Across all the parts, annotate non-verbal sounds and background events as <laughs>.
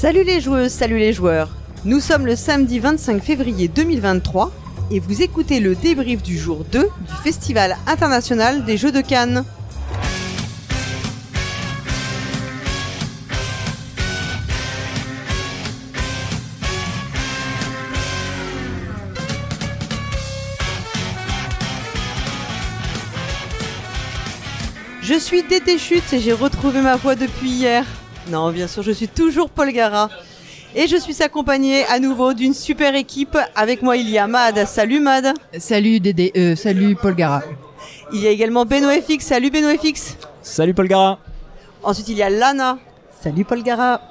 Salut les joueuses, salut les joueurs. Nous sommes le samedi 25 février 2023 et vous écoutez le débrief du jour 2 du Festival international des Jeux de Cannes. Je suis Dété Chute et j'ai retrouvé ma voix depuis hier. Non, bien sûr, je suis toujours Paul Gara. Et je suis accompagné à nouveau d'une super équipe. Avec moi, il y a Mad. Salut Mad. Salut Dédé, euh, salut Paul Gara. Il y a également Beno FX. Salut Beno FX. Salut Paul Gara. Ensuite, il y a Lana. Salut Paul Gara.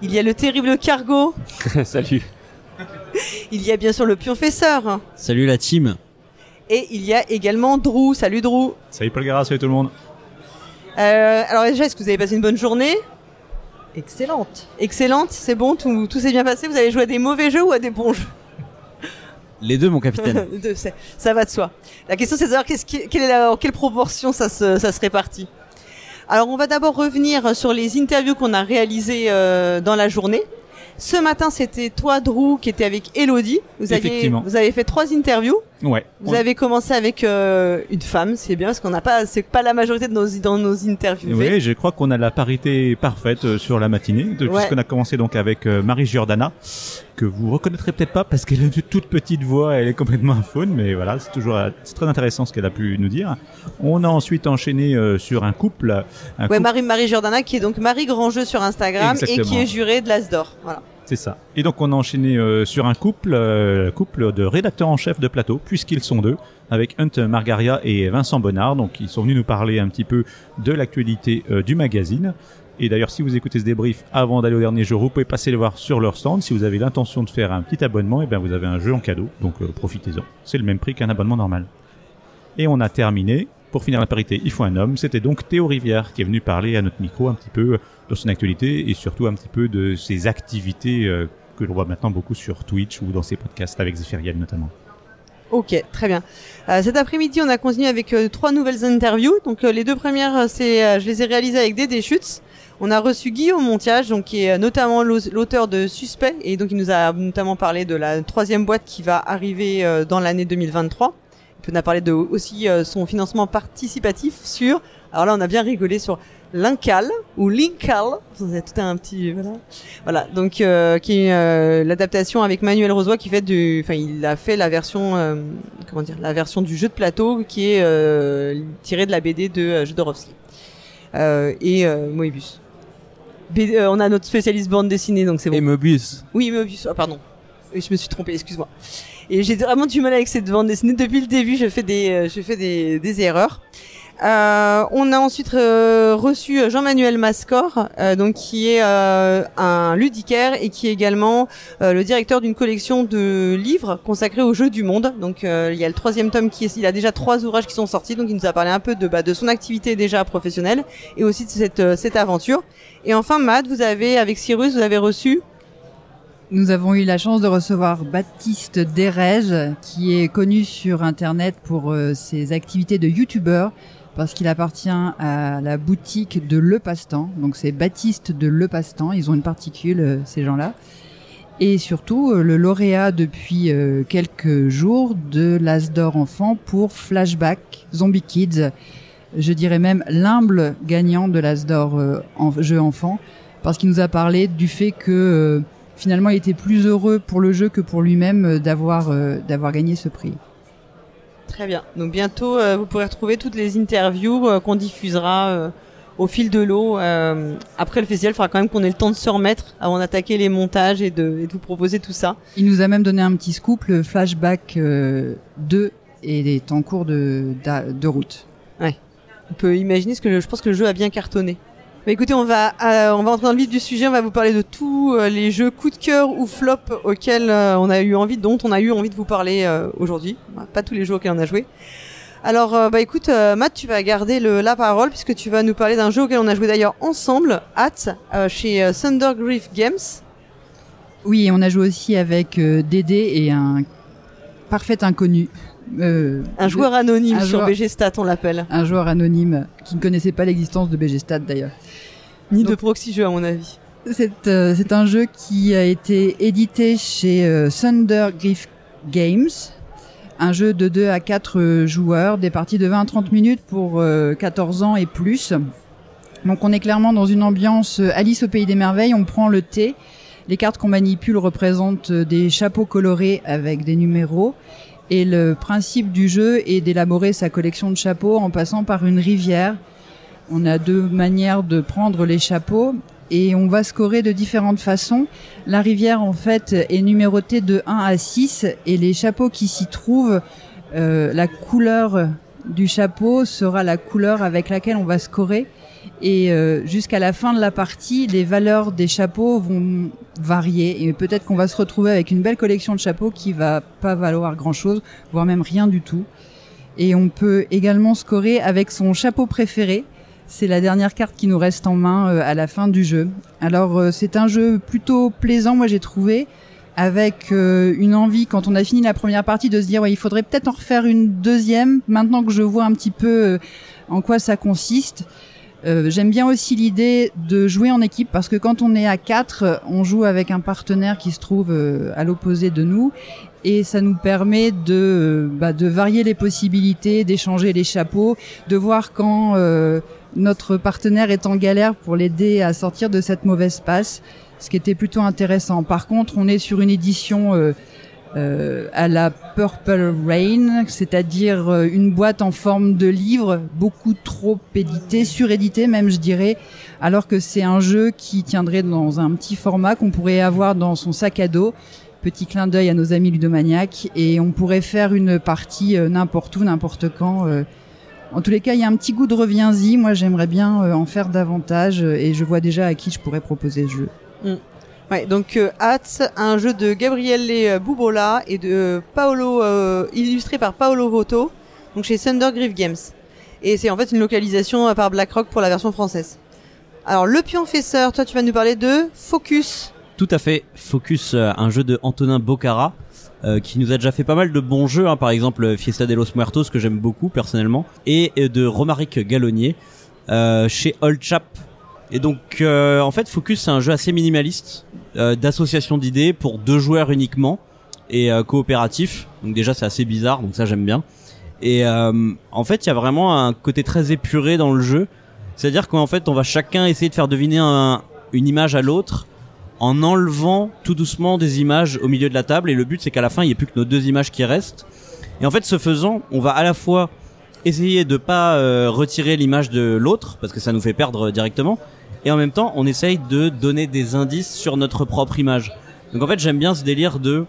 Il y a le terrible Cargo. <laughs> Salut. Il y a bien sûr le pionfesseur. Salut la team. Et il y a également Drew. Salut Drew. Salut Paul Gara, salut tout le monde. Euh, alors déjà, est-ce que vous avez passé une bonne journée? Excellente. Excellente, c'est bon, tout, tout s'est bien passé. Vous avez joué à des mauvais jeux ou à des bons jeux Les deux, mon capitaine. <laughs> Deux, c'est- ça va de soi. La question c'est de savoir qu'est-ce qui- quelle est la- en quelle proportion ça se, ça se répartit. Alors on va d'abord revenir sur les interviews qu'on a réalisées euh, dans la journée. Ce matin c'était toi Drew qui était avec Elodie. Vous aviez, vous avez fait trois interviews. Ouais. Vous avez commencé avec euh, une femme, c'est bien parce qu'on n'a pas, c'est pas la majorité de nos dans nos interviews. Oui, je crois qu'on a la parité parfaite euh, sur la matinée, de- Ouais. puisqu'on a commencé donc avec euh, Marie Giordana, que vous reconnaîtrez peut-être pas parce qu'elle a une toute petite voix, elle est complètement un faune, mais voilà, c'est toujours c'est très intéressant ce qu'elle a pu nous dire. On a ensuite enchaîné sur un couple, un Ouais, couple- Marie Marie Jordana qui est donc Marie Grandjeu sur Instagram et qui est jurée de l'Asdor. Voilà. C'est ça. Et donc on a enchaîné euh, sur un couple, euh, couple de rédacteurs en chef de plateau, puisqu'ils sont deux, avec Hunt Margaria et Vincent Bonnard. Donc ils sont venus nous parler un petit peu de l'actualité euh, du magazine. Et d'ailleurs, si vous écoutez ce débrief avant d'aller au dernier jour, vous pouvez passer le voir sur leur stand. Si vous avez l'intention de faire un petit abonnement, et bien vous avez un jeu en cadeau, donc euh, profitez-en. C'est le même prix qu'un abonnement normal. Et on a terminé. Pour finir la parité, il faut un homme. C'était donc Théo Rivière qui est venu parler à notre micro un petit peu de son actualité et surtout un petit peu de ses activités euh, que l'on voit maintenant beaucoup sur Twitch ou dans ses podcasts avec Zéphiriel notamment. Ok, très bien. Euh, cet après-midi, on a continué avec euh, trois nouvelles interviews. Donc les deux premières, c'est, je les ai réalisées avec Dédé Schutz. On a reçu Guillaume Montiage, donc qui est notamment l'au- l'auteur de Suspect, et donc il nous a notamment parlé de la troisième boîte qui va arriver dans l'année 2023. Il nous a parlé de aussi son financement participatif sur. Alors là, on a bien rigolé sur l'Incal ou l'Incal. Vous avez tout un petit voilà. Voilà, donc euh, qui est euh, l'adaptation avec Manuel Rosoy qui fait du, enfin il a fait la version, euh, comment dire, la version du jeu de plateau qui est euh, tirée de la BD de euh, Jodorowsky euh, et euh, Moebius. BD, on a notre spécialiste bande dessinée, donc c'est bon. Et Mobius. Oui, Moebius. Ah, pardon. Oui, je me suis trompé, excuse-moi. Et j'ai vraiment du mal avec cette bande dessinée. Depuis le début, je fais des, euh, je fais des, des erreurs. Euh, on a ensuite euh, reçu Jean-Manuel Mascor, euh, donc qui est euh, un ludicaire et qui est également euh, le directeur d'une collection de livres consacrés aux jeux du monde. Donc euh, il y a le troisième tome qui est, il a déjà trois ouvrages qui sont sortis, donc il nous a parlé un peu de bah, de son activité déjà professionnelle et aussi de cette cette aventure. Et enfin, Matt, vous avez avec Cyrus, vous avez reçu Nous avons eu la chance de recevoir Baptiste Derez, qui est connu sur Internet pour ses activités de youtubeur, parce qu'il appartient à la boutique de Le Passe-Temps. Donc c'est Baptiste de Le Passe-Temps, ils ont une particule, euh, ces gens-là. Et surtout, euh, le lauréat depuis euh, quelques jours de l'As d'Or Enfant pour Flashback Zombie Kids. Je dirais même l'humble gagnant de l'As d'Or en jeu enfant, parce qu'il nous a parlé du fait que finalement il était plus heureux pour le jeu que pour lui-même d'avoir gagné ce prix. Très bien. Donc bientôt, euh, vous pourrez retrouver toutes les interviews euh, qu'on diffusera euh, au fil de l'eau. après le festival, il faudra quand même qu'on ait le temps de se remettre avant d'attaquer les montages et de, et de vous proposer tout ça. Il nous a même donné un petit scoop, le flashback euh, 2 est en cours de, route. On peut imaginer ce que je pense que le jeu a bien cartonné. Bah, écoutez, on va euh, on va entrer dans le vif du sujet. On va vous parler de tous euh, les jeux coup de cœur ou flop auxquels euh, on a eu envie, dont on a eu envie de vous parler aujourd'hui. Bah, Pas tous les jeux auxquels on a joué. Alors, bah écoute, Matt, tu vas garder le, la parole puisque tu vas nous parler d'un jeu auquel on a joué d'ailleurs ensemble, euh, chez Thundergriff Games. Oui, et on a joué aussi avec Dédé et un parfait inconnu. Euh, Un joueur anonyme un sur joueur- BG Stat, on l'appelle. un joueur anonyme qui ne connaissait pas l'existence de BG Stat d'ailleurs. Ni de proxy jeu à mon avis. C'est euh, c'est un jeu qui a été édité chez euh, Thunder Griff Games. Un jeu de 2 à 4 euh, joueurs, des parties de 20 à 30 minutes pour euh, 14 ans et plus. Donc on est clairement dans une ambiance euh, Alice au pays des merveilles, on prend le thé. Les cartes qu'on manipule représentent euh, des chapeaux colorés avec des numéros. Et le principe du jeu est d'élaborer sa collection de chapeaux en passant par une rivière. On a deux manières de prendre les chapeaux et on va scorer de différentes façons. La rivière, en fait, est numérotée de 1 à 6 et les chapeaux qui s'y trouvent, euh, la couleur du chapeau sera la couleur avec laquelle on va scorer. Et euh, jusqu'à la fin de la partie, les valeurs des chapeaux vont varier et peut-être qu'on va se retrouver avec une belle collection de chapeaux qui va pas valoir grand-chose, voire même rien du tout. Et on peut également scorer avec son chapeau préféré. C'est la dernière carte qui nous reste en main euh, à la fin du jeu. Alors euh, c'est un jeu plutôt plaisant, moi j'ai trouvé, avec euh, une envie quand on a fini la première partie de se dire ouais il faudrait peut-être en refaire une deuxième maintenant que je vois un petit peu en quoi ça consiste. Euh, J'aime bien aussi l'idée de jouer en équipe parce que quand on est à quatre, euh, on joue avec un partenaire qui se trouve à l'opposé de nous et ça nous permet de, bah, de varier les possibilités, d'échanger les chapeaux, de voir quand notre partenaire est en galère pour l'aider à sortir de cette mauvaise passe, ce qui était plutôt intéressant. Par contre, on est sur une édition euh, euh, à la Purple Rain, c'est-à-dire euh, une boîte en forme de livre, beaucoup trop édité, surédité même je dirais, alors que c'est un jeu qui tiendrait dans un petit format qu'on pourrait avoir dans son sac à dos. Petit clin d'œil à nos amis ludomaniaques et on pourrait faire une partie euh, n'importe où, n'importe quand. euh. En tous les cas, il y a un petit goût de reviens-y. Moi, j'aimerais bien euh, en faire davantage euh, et je vois déjà à qui je pourrais proposer ce jeu. Ouais, donc euh, Hats, un jeu de Gabriele euh, Bubola et de Paolo, euh, illustré par Paolo Voto, donc chez Thunder Griff Games. Et c'est en fait une localisation par BlackRock pour la version française. Alors le pionfesseur, toi tu vas nous parler de Focus. Tout à fait. Focus, un jeu de Antonin Bocara, euh, qui nous a déjà fait pas mal de bons jeux, hein, par exemple euh, Fiesta de los Muertos, que j'aime beaucoup personnellement, et euh, de Romaric Gallonnier, euh, chez Old Chap. Et donc, en fait, Focus, c'est un jeu assez minimaliste, d'association d'idées pour deux joueurs uniquement, et coopératif. Donc déjà, c'est assez bizarre, donc ça j'aime bien. Et en fait, il y a vraiment un côté très épuré dans le jeu. C'est-à-dire qu'en fait, on va chacun essayer de faire deviner un- une image à l'autre en enlevant tout doucement des images au milieu de la table. Et le but, c'est qu'à la fin, il n'y ait plus que nos deux images qui restent. Et en fait, ce faisant, on va à la fois essayer de pas euh, retirer l'image de l'autre, parce que ça nous fait perdre directement, et en même temps, on essaye de donner des indices sur notre propre image. Donc en fait, j'aime bien ce délire de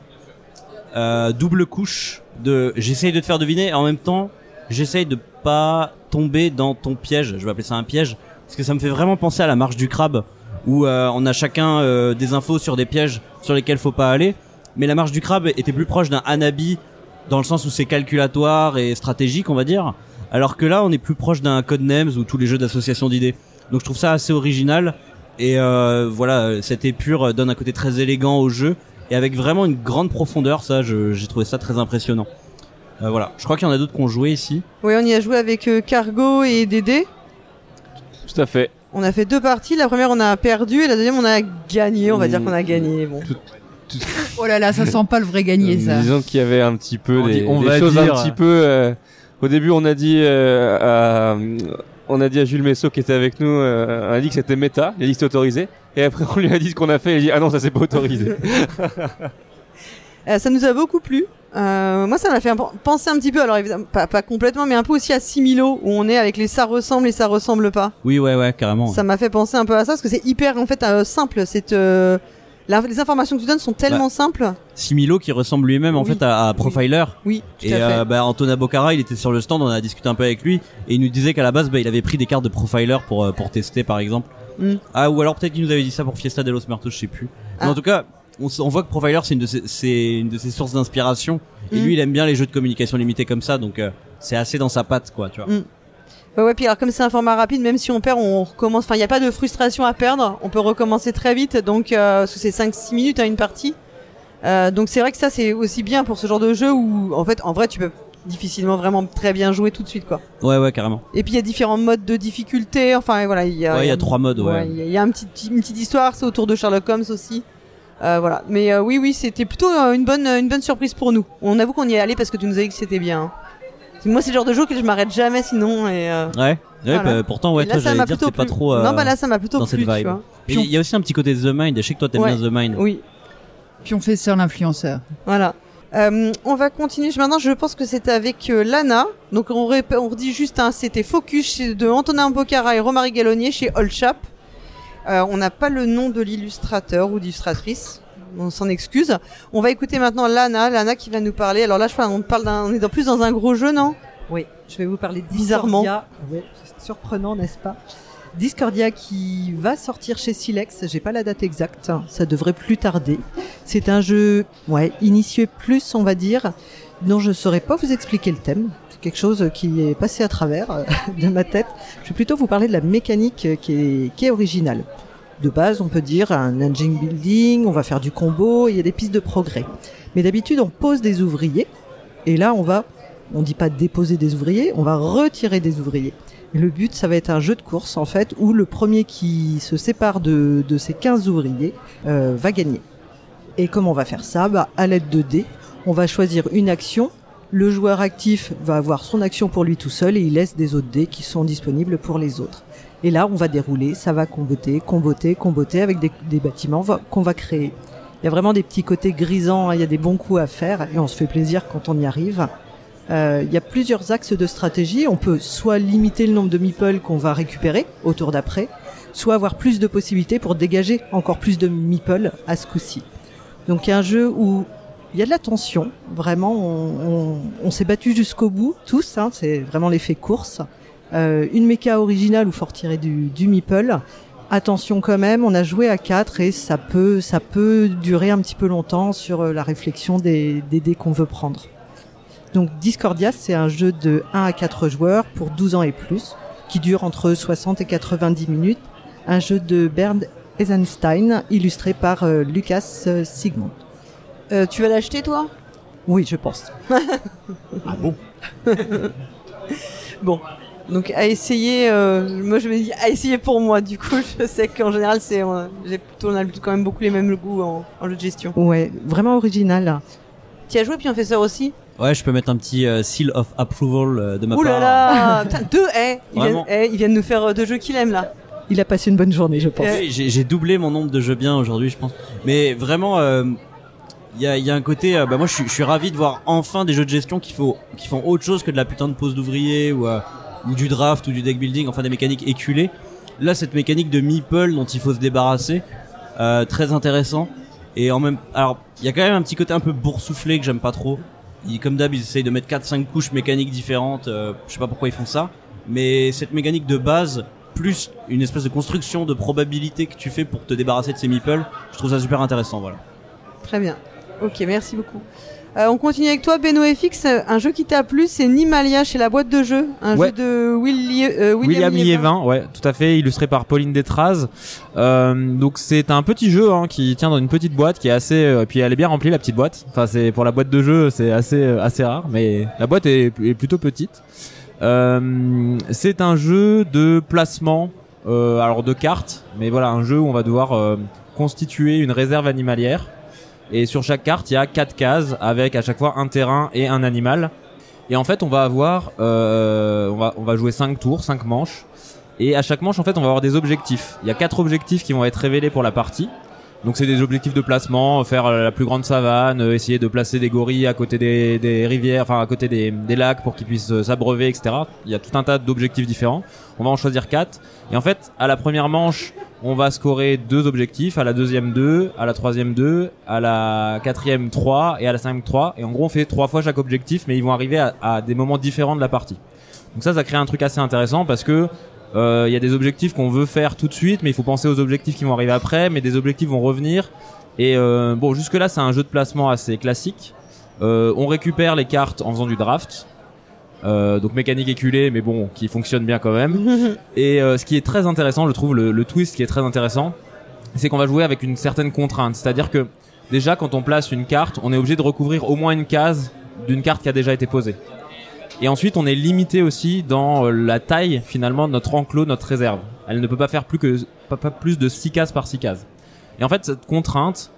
euh, double couche de j'essaye de te faire deviner et en même temps j'essaye de pas tomber dans ton piège je vais appeler ça un piège parce que ça me fait vraiment penser à la marche du crabe où euh, on a chacun euh, des infos sur des pièges sur lesquels faut pas aller mais la marche du crabe était plus proche d'un Hanabi dans le sens où c'est calculatoire et stratégique on va dire alors que là on est plus proche d'un Codenames ou tous les jeux d'association d'idées donc je trouve ça assez original et euh, voilà cette épure donne un côté très élégant au jeu et avec vraiment une grande profondeur. Ça, j'ai trouvé ça très impressionnant. Euh, voilà, je crois qu'il y en a d'autres qui ont joué ici. Oui, on y a joué avec euh, Cargo et Dédé. Tout à fait. On a fait deux parties. La première on a perdu et la deuxième on a gagné. On va dire Mm. qu'on a gagné. Bon. <laughs> Oh là là, ça sent pas le vrai gagné ça. Disons qu'il y avait un petit peu On des, dit- on des va choses dire. un petit peu. euh, au début, on a dit euh, à, on a dit à Jules Messot qui était avec nous, euh, on a dit que c'était méta, les listes autorisées. Et après, <laughs> on lui a dit ce qu'on a fait. Il a dit ah non, ça c'est pas autorisé. <laughs> Euh, ça nous a beaucoup plu. Euh, moi, ça m'a fait penser un petit peu, alors évidemment, pas, pas complètement, mais un peu aussi à Similo, où on est avec les ça ressemble et ça ressemble pas. Oui, ouais, ouais, carrément. Ça m'a fait penser un peu à ça, parce que c'est hyper, en fait, euh, simple. C'est, euh, les informations que tu donnes sont tellement simples. Similo qui ressemble lui-même en Oui. fait à, à Profiler. Oui, tout Et à fait. euh, bah, Antonin Bocara, il était sur le stand, on a discuté un peu avec lui, et il nous disait qu'à la base, bah, il avait pris des cartes de Profiler pour pour tester, par exemple. Mm. Ah, ou alors peut-être qu'il nous avait dit ça pour Fiesta de los Muertos, je sais plus. Mais Ah. en tout cas, on, voit que Profiler, c'est une de ses, c'est une de ses sources d'inspiration. Et Mm. lui, il aime bien les jeux de communication limitée comme ça, donc euh, c'est assez dans sa patte, quoi, tu vois. Mm. Ouais, ouais, puis alors comme c'est un format rapide, même si on perd, on recommence. Enfin, il n'y a pas de frustration à perdre. On peut recommencer très vite. Donc, euh, c'est 5-6 minutes à une partie. Euh, donc c'est vrai que ça c'est aussi bien pour ce genre de jeu où en fait en vrai tu peux difficilement vraiment très bien joué tout de suite quoi. Ouais, ouais, carrément. Et puis il y a différents modes de difficulté. Enfin voilà, il y a. Ouais, il y a trois modes, ouais. il y a- il y a un petit, une petite histoire, c'est autour de Sherlock Holmes aussi. Euh, voilà. Mais euh, oui, oui, c'était plutôt euh, une bonne, une bonne surprise pour nous. On avoue qu'on y est allé parce que tu nous as dit que c'était bien. hein. Moi, c'est le genre de jeu que je m'arrête jamais sinon. Et, euh, Ouais. Ouais, Voilà. bah, pourtant, ouais, et là, toi, ça j'allais m'a dire que plutôt t'es pas plu. trop. euh, Non, bah là, ça m'a plutôt dans plu, cette tu vibe. vois. Mais il y a aussi un petit côté The Mind. Je sais que toi, t'aimes Ouais. bien The Mind. Oui, Puis on fait Sœur l'influenceur. voilà. Euh, on va continuer. Maintenant, je pense que c'est avec euh, Lana. Donc, on, rép- on redit juste, hein, c'était Focus chez- de Antonin Bocara et Romary Gallonier chez Old Chap. Euh, on n'a pas le nom de l'illustrateur ou d'illustratrice. On s'en excuse. On va écouter maintenant Lana, Lana qui va nous parler. Alors là, je crois on parle d'un, on est dans- plus dans un gros jeu, non? Oui, je vais vous parler de Bizarrement. C'est surprenant, n'est-ce pas? Discordia qui va sortir chez Silex, j'ai pas la date exacte, ça devrait plus tarder. C'est un jeu, ouais, initié plus, on va dire, dont je saurais pas vous expliquer le thème. Quelque chose qui est passé à travers euh, <laughs> de ma tête. Je vais plutôt vous parler de la mécanique qui est, originale. De base, on peut dire un engine building, on va faire du combo, il y a des pistes de progrès. Mais d'habitude, on pose des ouvriers, et là, on va on dit pas déposer des ouvriers, on va retirer des ouvriers. Le but, ça va être un jeu de course, en fait, où le premier qui se sépare de, ces 15 ouvriers euh, va gagner. Et comment on va faire ça? Bah, À l'aide de dés, on va choisir une action. Le joueur actif va avoir son action pour lui tout seul et il laisse des autres dés qui sont disponibles pour les autres. Et là, on va dérouler, ça va comboter, comboter, comboter avec des, des bâtiments qu'on va créer. Il y a vraiment des petits côtés grisants, hein, il y a des bons coups à faire et on se fait plaisir quand on y arrive. Euh, il y a plusieurs axes de stratégie. On peut soit limiter le nombre de meeples qu'on va récupérer au tour d'après, soit avoir plus de possibilités pour dégager encore plus de meeples à ce coup-ci. Donc il y a un jeu où il y a de la tension. Vraiment, on, s'est battu jusqu'au bout, tous. hein, c'est vraiment l'effet course. Euh, une méca originale où faut retirer du, du meeple. Attention quand même, on a joué à 4 et ça peut, ça peut durer un petit peu longtemps sur euh, la réflexion des, des dés qu'on veut prendre. Donc Discordia, c'est un jeu de 1 à 4 joueurs pour 12 ans et plus, qui dure entre 60 et 90 minutes. Un jeu de Bernd Eisenstein, illustré par euh, Lucas Sigmund. Euh, Tu vas l'acheter, toi? Oui, je pense. Ah bon? <laughs> Bon. Donc à essayer, euh, moi je me dis à essayer pour moi. Du coup, <laughs> je sais qu'en général, c'est, j'ai plutôt, on a quand même beaucoup les mêmes goûts en, en jeu de gestion. Ouais, vraiment original. Tu as joué puis on fait ça aussi? Ouais, je peux mettre un petit euh, seal of approval euh, de ma Ouh là part. là <laughs> Putain, Deux, eh, ils, viennent, Vraiment. eh, ils viennent nous faire euh, deux jeux qu'il aime là. Il a passé une bonne journée, je pense. Euh, Oui, J'ai j'ai doublé mon nombre de jeux bien aujourd'hui, je pense. Mais vraiment, euh, il y, a, un côté. euh, bah moi, je suis, ravi de voir enfin des jeux de gestion qui font, autre chose que de la putain de pose d'ouvrier ou, euh, ou du draft ou du deck building. Enfin, des mécaniques éculées. Là, cette mécanique de meeple dont il faut se débarrasser, euh, très intéressant. Et en même, alors, il y a quand même un petit côté un peu boursouflé que j'aime pas trop. Ils, comme d'hab, ils essayent de mettre 4-5 couches mécaniques différentes. je sais pas pourquoi ils font ça. Mais cette mécanique de base, plus une espèce de construction de probabilité que tu fais pour te débarrasser de ces meeples, je trouve ça super intéressant, voilà. Très bien. Ok, merci beaucoup. Euh, on continue avec toi, Beno FX. Un jeu qui t'a plu, c'est Nimalia chez la boîte de jeux. Un Ouais. jeu de Willi- euh, William, William, Liévin, ouais, tout à fait, illustré par Pauline Détraz. Euh, donc c'est un petit jeu hein, qui tient dans une petite boîte qui est assez, euh, puis elle est bien remplie la petite boîte. Enfin c'est pour la boîte de jeu c'est assez euh, assez rare, mais la boîte est, est plutôt petite. Euh, c'est un jeu de placement, euh, alors de cartes, mais voilà un jeu où on va devoir euh, constituer une réserve animalière. Et sur chaque carte, il y a quatre cases avec à chaque fois un terrain et un animal. Et en fait, on va avoir, euh, on va, jouer 5 tours, 5 manches. Et à chaque manche, en fait, on va avoir des objectifs. Il y a quatre objectifs qui vont être révélés pour la partie. Donc c'est des objectifs de placement, faire euh, la plus grande savane, euh, essayer de placer des gorilles à côté des, rivières, enfin à côté des, lacs pour qu'ils puissent euh, s'abreuver, etc. Il y a tout un tas d'objectifs différents. On va en choisir quatre. Et en fait, à la première manche, on va scorer deux objectifs, à la deuxième deux, à la troisième deux, à la quatrième trois et à la cinquième trois. Et en gros, on fait trois fois chaque objectif, mais ils vont arriver à des moments différents de la partie. Donc ça, ça crée un truc assez intéressant parce que euh, il y a des objectifs qu'on veut faire tout de suite, mais il faut penser aux objectifs qui vont arriver après, mais des objectifs vont revenir. Et euh, bon, jusque là, c'est un jeu de placement assez classique. Euh, on récupère les cartes en faisant du draft. Euh, donc mécanique éculée, mais bon, qui fonctionne bien quand même. <laughs> Et euh, ce qui est très intéressant, je trouve, le, le twist qui est très intéressant, c'est qu'on va jouer avec une certaine contrainte. C'est-à-dire que déjà, quand on place une carte, on est obligé de recouvrir au moins une case d'une carte qui a déjà été posée. Et ensuite, on est limité aussi dans euh, la taille finalement de notre enclos, notre réserve. Elle ne peut pas faire plus que pas, plus de 6 cases par 6 cases. Et en fait, cette contrainte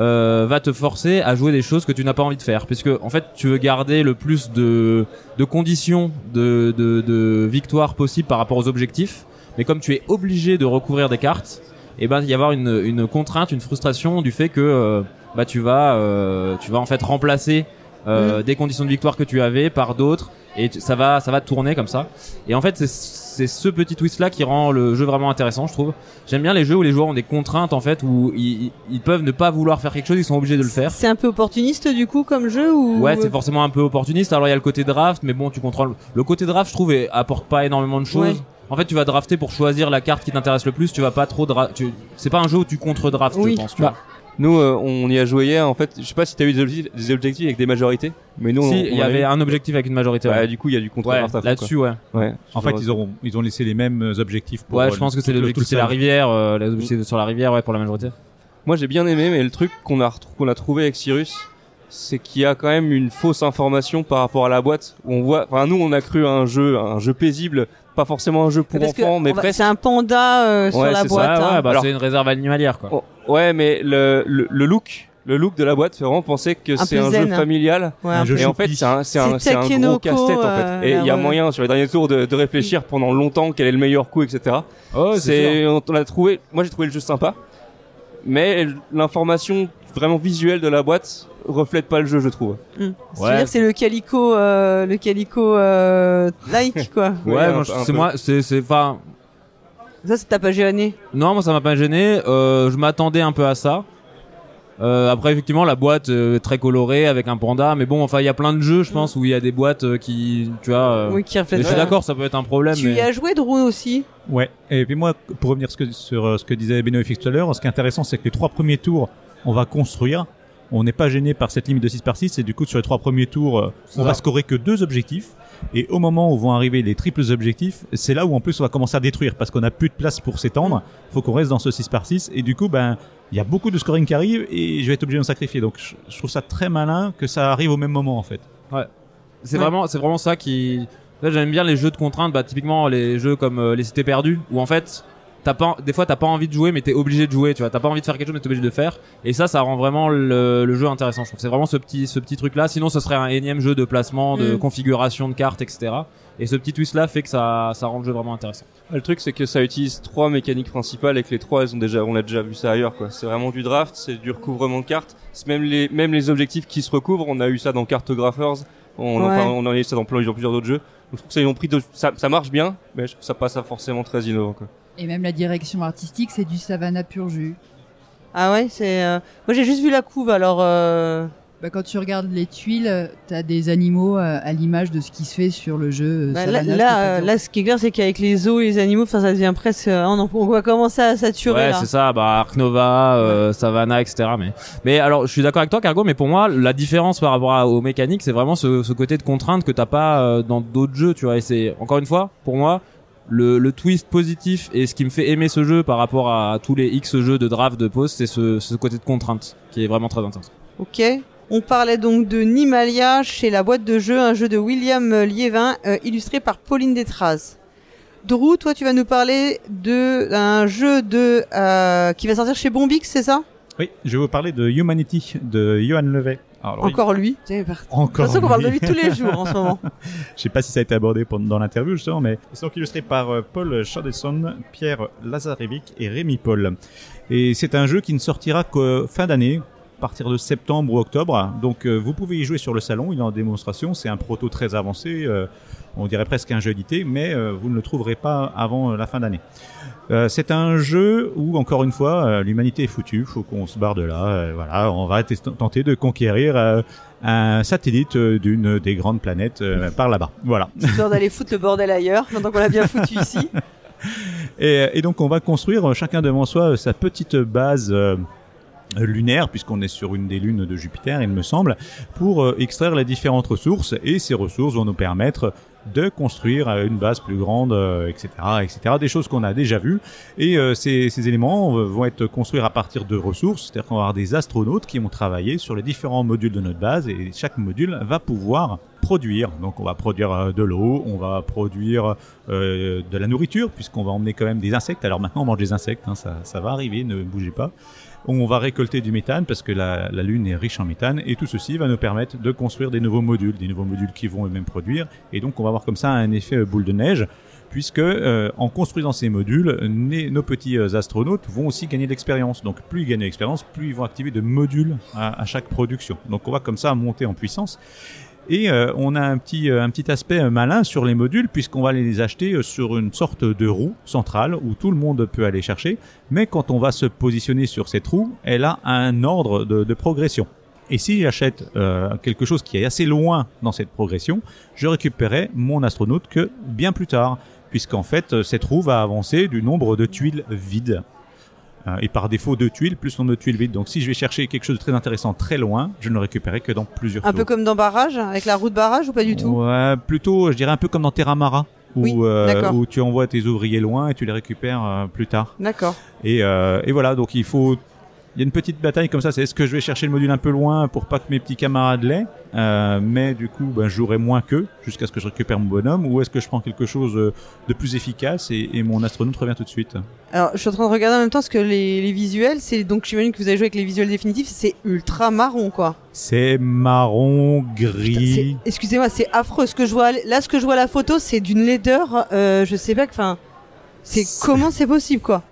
euh, va te forcer à jouer des choses que tu n'as pas envie de faire, puisque en fait, tu veux garder le plus de, de conditions de, de, de victoire possible par rapport aux objectifs. Mais comme tu es obligé de recouvrir des cartes, et ben il y avoir une, une contrainte, une frustration du fait que euh, bah tu vas euh, tu vas en fait remplacer euh, des conditions de victoire que tu avais par d'autres et tu- ça va ça va tourner comme ça. Et en fait c'est c'est ce petit twist là qui rend le jeu vraiment intéressant, je trouve. J'aime bien les jeux où les joueurs ont des contraintes en fait où ils, ils peuvent ne pas vouloir faire quelque chose, ils sont obligés de le faire. C'est un peu opportuniste du coup comme jeu ou Ouais, c'est forcément un peu opportuniste. Alors il y a le côté draft, mais bon, tu contrôles. Le côté draft, je trouve, et apporte pas énormément de choses. Ouais. En fait, tu vas drafter pour choisir la carte qui t'intéresse le plus. Tu vas pas trop dra... tu... C'est pas un jeu où tu contre draft, Oui. je pense. Tu Bah, Nous, euh, on y a joué hier. En fait, je sais pas si t'as eu des objectifs, des objectifs avec des majorités, mais nous, Si, il y avait eu- un objectif avec une majorité. Ouais, Ouais, du coup, il y a du Ouais, fond, là-dessus, ouais. Ouais. En fait, ils ont, ils ont laissé les mêmes objectifs pour. Ouais, euh, je pense que c'est l'objectif, tout c'est le la rivière, euh, les objectifs sur la rivière, ouais, pour la majorité. Moi, j'ai bien aimé, mais le truc qu'on a retrou- qu'on a trouvé avec Cyrus, c'est qu'il y a quand même une fausse information par rapport à la boîte. Où on voit, enfin, nous, on a cru à un jeu, un jeu paisible, pas forcément un jeu pour enfants, mais va- presque. c'est un panda euh, sur la boîte. ouais, hein. ouais, bah, Alors- c'est une réserve animalière, quoi. Ouais, mais le, le, le look, le look de la boîte fait vraiment penser que c'est un zen, jeu familial. Ouais, un jeu. Et en fait, c'est un, c'est un, C'est un gros casse-tête en euh, fait. Et il y a ouais. moyen sur les derniers tours de, de réfléchir pendant longtemps quel est le meilleur coup, etc. Oh, c'est c'est, on, on a trouvé, moi j'ai trouvé le jeu sympa, mais l'information vraiment visuelle de la boîte reflète pas le jeu, je trouve. C'est-à-dire c'est le calico, euh, le calico euh, like quoi. Ouais, Ouais, un- c'est moi, c'est, c'est, enfin, Ça, c'est t'as pas gêné. Non, moi ça m'a pas gêné. Euh, je m'attendais un peu à ça. Euh, après effectivement la boîte euh, est très colorée avec un panda, mais bon enfin il y a plein de jeux je pense où il y a des boîtes euh, qui tu vois. euh, Oui, qui mais reflète. je suis ça. d'accord, ça peut être un problème. Tu mais... y as joué Drew aussi. Ouais. Et puis moi, pour revenir ce que- sur euh, ce que disait Benoît tout à l'heure, ce qui est intéressant, c'est que les trois premiers tours, on va construire. On n'est pas gêné par cette limite de 6 par 6 et du coup sur les trois premiers tours, euh, on va scorer que deux objectifs. Et au moment où vont arriver les triples objectifs, c'est là où en plus on va commencer à détruire parce qu'on n'a plus de place pour s'étendre. Faut qu'on reste dans ce 6 par 6 et du coup ben il y a beaucoup de scoring qui arrive et je vais être obligé de me sacrifier. Donc je, trouve ça très malin que ça arrive au même moment en fait. C'est Ouais. vraiment, c'est vraiment ça qui. Là, j'aime bien les jeux de contraintes, bah typiquement les jeux comme euh, les cités perdues, où en fait, t'as pas, des fois t'as pas envie de jouer, mais t'es obligé de jouer, tu vois. T'as pas envie de faire quelque chose, mais t'es obligé de le faire. Et ça, ça rend vraiment le, le jeu intéressant. Je trouve c'est vraiment ce petit, ce petit truc là. Sinon, ce serait un énième jeu de placement, de Mm. configuration de cartes, etc. Et ce petit twist là fait que ça, ça rend le jeu vraiment intéressant. Le truc, c'est que ça utilise trois mécaniques principales et que les trois, elles ont déjà, on a déjà vu ça ailleurs, quoi. C'est vraiment du draft, c'est du recouvrement de cartes. C'est même les, même les objectifs qui se recouvrent. On a eu ça dans Cartographers. On, Ouais. enfin, on a eu ça dans, plusieurs autres jeux. Donc, je trouve que ça, ils ont pris de- ça, ça marche bien, mais je trouve que ça passe à forcément très innovant, quoi. Et même la direction artistique, c'est du Savannah pur jus. Ah ouais, c'est. euh, Moi, j'ai juste vu la couve, alors. Euh... Bah, quand tu regardes les tuiles, t'as des animaux euh, à l'image de ce qui se fait sur le jeu. euh, bah, là, Savannah, là, ce qui est clair, c'est qu'avec les os et les animaux, enfin, ça devient presque. euh, on, en- on va commencer à saturer Ouais, c'est ça, bah Ark Nova, euh, Savannah, etc. Mais, mais alors, je suis d'accord avec toi, Cargo, mais pour moi, la différence par rapport à- aux mécaniques, c'est vraiment ce, ce côté de contrainte que t'as pas euh, dans d'autres jeux, tu vois. Et c'est encore une fois, pour moi, le, le twist positif et ce qui me fait aimer ce jeu par rapport à tous les X jeux de draft de pause, c'est ce, ce côté de contrainte qui est vraiment très intense. Ok. On parlait donc de Nimalia chez la boîte de jeu, un jeu de William Liévin, euh, illustré par Pauline Détraz. Drew, toi, tu vas nous parler de d'un jeu de euh, qui va sortir chez Bombix, c'est ça? Oui, je vais vous parler de Humanity de Johan Levet. Alors, Encore lui. J'ai De toute encore façon, qu'on parle de lui. tous les jours en ce moment. <laughs> Je sais pas si ça a été abordé dans l'interview justement, mais ils sont illustrés par euh, Paul Chadesson, Pierre Lazarevic et Rémi Paul. Et c'est un jeu qui ne sortira qu'au fin d'année, à partir de septembre ou octobre. Donc euh, vous pouvez y jouer sur le salon, il est en démonstration, c'est un proto très avancé, euh, on dirait presque un jeu d'été, mais euh, vous ne le trouverez pas avant la fin d'année. Euh, c'est un jeu où, encore une fois, euh, l'humanité est foutue, faut qu'on se barre de là, euh, voilà, on va tenter de conquérir euh, un satellite euh, d'une des grandes planètes euh, par là-bas. Voilà. <laughs> Histoire d'aller foutre le bordel ailleurs, maintenant qu'on l'a bien foutu ici. <laughs> Et, et donc on va construire euh, chacun devant soi euh, sa petite base euh, lunaire, puisqu'on est sur une des lunes de Jupiter, il me semble, pour euh, extraire les différentes ressources. Et ces ressources vont nous permettre de construire euh, une base plus grande, euh, etc., etc. Des choses qu'on a déjà vues. Et euh, ces, éléments vont être construits à partir de ressources, c'est-à-dire qu'on va avoir des astronautes qui vont travailler sur les différents modules de notre base, et chaque module va pouvoir produire. Donc on va produire de l'eau, on va produire de la nourriture, puisqu'on va emmener quand même des insectes. Alors maintenant on mange des insectes, hein, ça va arriver, ne bougez pas. On va récolter du méthane parce que la, Lune est riche en méthane et tout ceci va nous permettre de construire des nouveaux modules, des nouveaux modules qui vont eux-mêmes produire et donc on va avoir comme ça un effet euh, boule de neige puisque euh, en construisant ces modules, nos petits euh, astronautes vont aussi gagner de l'expérience. Donc plus ils gagnent de l'expérience, plus ils vont activer de modules à, à chaque production. Donc on va comme ça monter en puissance. Et euh, on a un petit, euh, un petit aspect euh, malin sur les modules puisqu'on va les acheter sur une sorte de roue centrale où tout le monde peut aller chercher. Mais quand on va se positionner sur cette roue, elle a un ordre de, progression. Et si j'achète quelque chose qui est assez loin dans cette progression, je récupérerai mon astronaute que bien plus tard, puisqu'en fait cette roue va avancer du nombre de tuiles vides. Euh, et par défaut deux tuiles plus nombre de tuiles vides. Donc si je vais chercher quelque chose de très intéressant très loin, je ne le récupérerai que dans plusieurs Un peu comme dans Barrage, avec la roue de barrage ou pas du tout? Ouais, plutôt, je dirais un peu comme dans Terra Mara, où, Oui, euh, où tu envoies tes ouvriers loin et tu les récupères euh, plus tard. D'accord. Et, euh, et voilà, donc il faut. Il y a une petite bataille comme ça, c'est est-ce que je vais chercher le module un peu loin pour pas que mes petits camarades l'aient, euh, mais du coup ben, je jouerai moins qu'eux jusqu'à ce que je récupère mon bonhomme, ou est-ce que je prends quelque chose euh, de plus efficace et, et mon astronaute revient tout de suite? Alors, je suis en train de regarder en même temps ce que les, les visuels, c'est donc j'imagine que vous avez joué avec les visuels définitifs, c'est ultra marron quoi. C'est marron, gris. Excusez-moi, c'est affreux. Ce que je vois là, ce que je vois à la photo, c'est d'une laideur. Euh, je sais pas, enfin, c'est comment c'est possible quoi?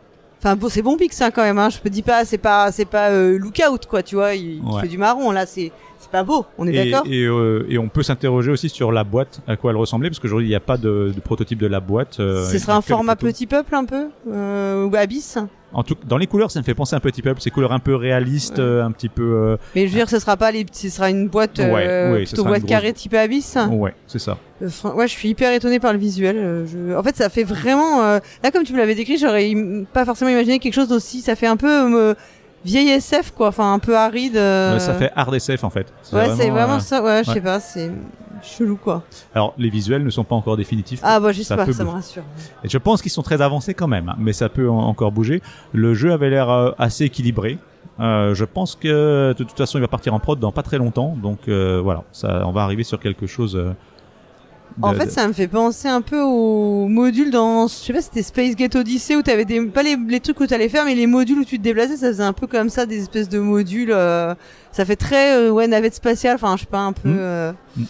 Enfin, bon, c'est bon pix hein, quand même. Hein. Je me dis pas, c'est pas, c'est pas euh, lookout quoi. Tu vois, il, fait du marron là. C'est, c'est pas beau. On est d'accord. et, euh, et on peut s'interroger aussi sur la boîte, à quoi elle ressemblait, parce qu'aujourd'hui il n'y a pas de, de prototype de la boîte. euh, Ce serait un format petit peuple un peu euh, ou abyss. En tout, dans les couleurs, ça me fait penser à un petit peuple. Ces couleurs un peu réalistes, Ouais. euh, un petit peu. euh, Mais je veux dire, ce sera pas les, ce sera une boîte euh, Ouais, ouais, plutôt boîte grosse- carrée type abyss. Ouais, c'est ça. Euh, ouais, je suis hyper étonné par le visuel. euh, je... En fait, ça fait vraiment. euh, Là, comme tu me l'avais décrit, j'aurais im- pas forcément imaginé quelque chose d'aussi. Ça fait un peu euh, vieille SF, quoi. Enfin, un peu aride. euh, Ouais, ça fait hard SF en fait. Ouais, c'est vraiment euh, ça. Ouais, je ouais. sais pas. C'est chelou, quoi. Alors, les visuels ne sont pas encore définitifs. Ah, bah, j'espère, Ça me rassure. Et je pense qu'ils sont très avancés quand même, hein, mais ça peut en- encore bouger. Le jeu avait l'air euh, assez équilibré. Euh, je pense que de toute façon, il va partir en prod dans pas très longtemps, donc euh, voilà, ça, on va arriver sur quelque chose. En fait, de- ça me fait penser un peu au module dans, je sais pas, c'était Space Gate Odyssey où t'avais des, pas les, les trucs où t'allais faire, mais les modules où tu te déplaçais, ça faisait un peu comme ça, des espèces de modules. euh, ça fait très euh, ouais navette spatiale. Enfin, je sais pas, un peu. Mm. euh, Mm.